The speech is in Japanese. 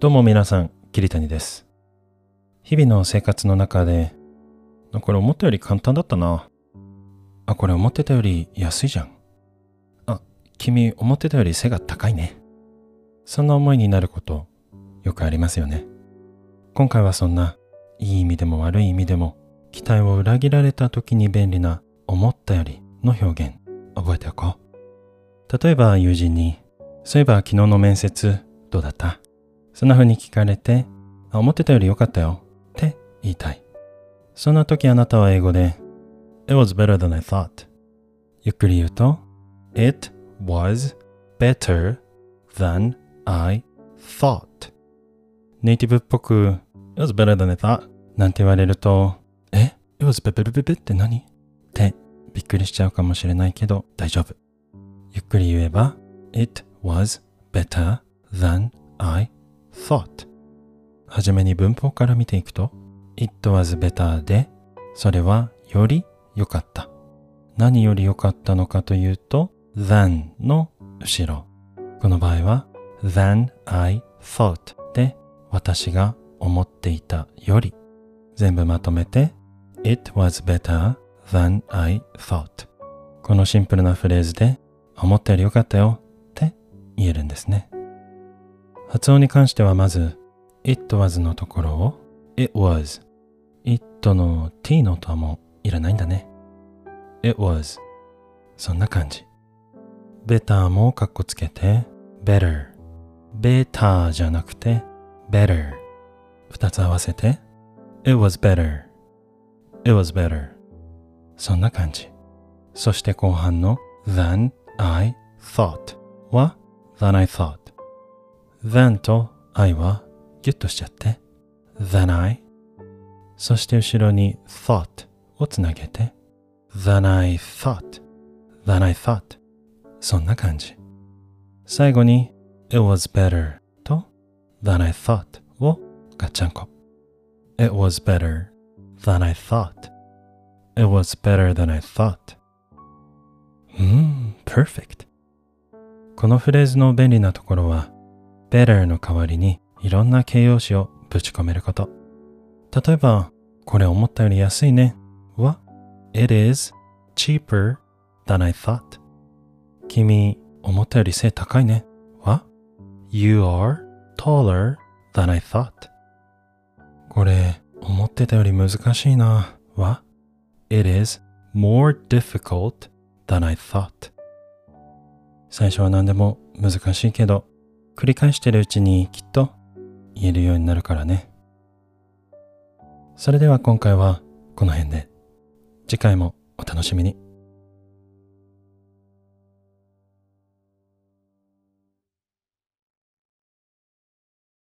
どうも皆さん、桐谷です。日々の生活の中で、これ思ったより簡単だったな。あ、これ思ってたより安いじゃん。あ、君思ってたより背が高いね。そんな思いになること、よくありますよね。今回はそんな、いい意味でも悪い意味でも、期待を裏切られた時に便利な、思ったよりの表現、覚えておこう。例えば友人に、そういえば昨日の面接、どうだった？そんな風に聞かれて、あ思ってたより良かったよって言いたい。そんな時あなたは英語で、It was better than I thought. ゆっくり言うと、It was better than I thought. ネイティブっぽく、It was better than I thought. なんて言われると、え ?It was better better って何ってびっくりしちゃうかもしれないけど大丈夫。ゆっくり言えば、It was better than I thought. はじめに文法から見ていくと、It was better で、それはより良かった。何より良かったのかというと、than の後ろ。この場合は、than I thought で、私が思っていたより。全部まとめて、It was better than I thought. このシンプルなフレーズで、思ったより良かったよって言えるんですね。発音に関してはまず、it was のところを it was。it の t の音はもういらないんだね。it was。そんな感じ。better もカッコつけて better。better じゃなくて better。二つ合わせて it was better。it was better。そんな感じ。そして後半の than I thought は than I thought。Than と I はギュッとしちゃって than I そして後ろに thought をつなげて than I thought than I thought そんな感じ最後に it was better と than I thought をガッチャンコ it was better than I thought it was better than I thought うん perfect このフレーズの便利なところは better の代わりにいろんな形容詞をぶち込めること。例えば、これ思ったより安いねは It is cheaper than I thought. 君、思ったより背高いねは You are taller than I thought. これ、思ってたより難しいなは It is more difficult than I thought. 最初は何でも難しいけど、繰り返してるうちにきっと言えるようになるからね。それでは今回はこの辺で。次回もお楽しみに。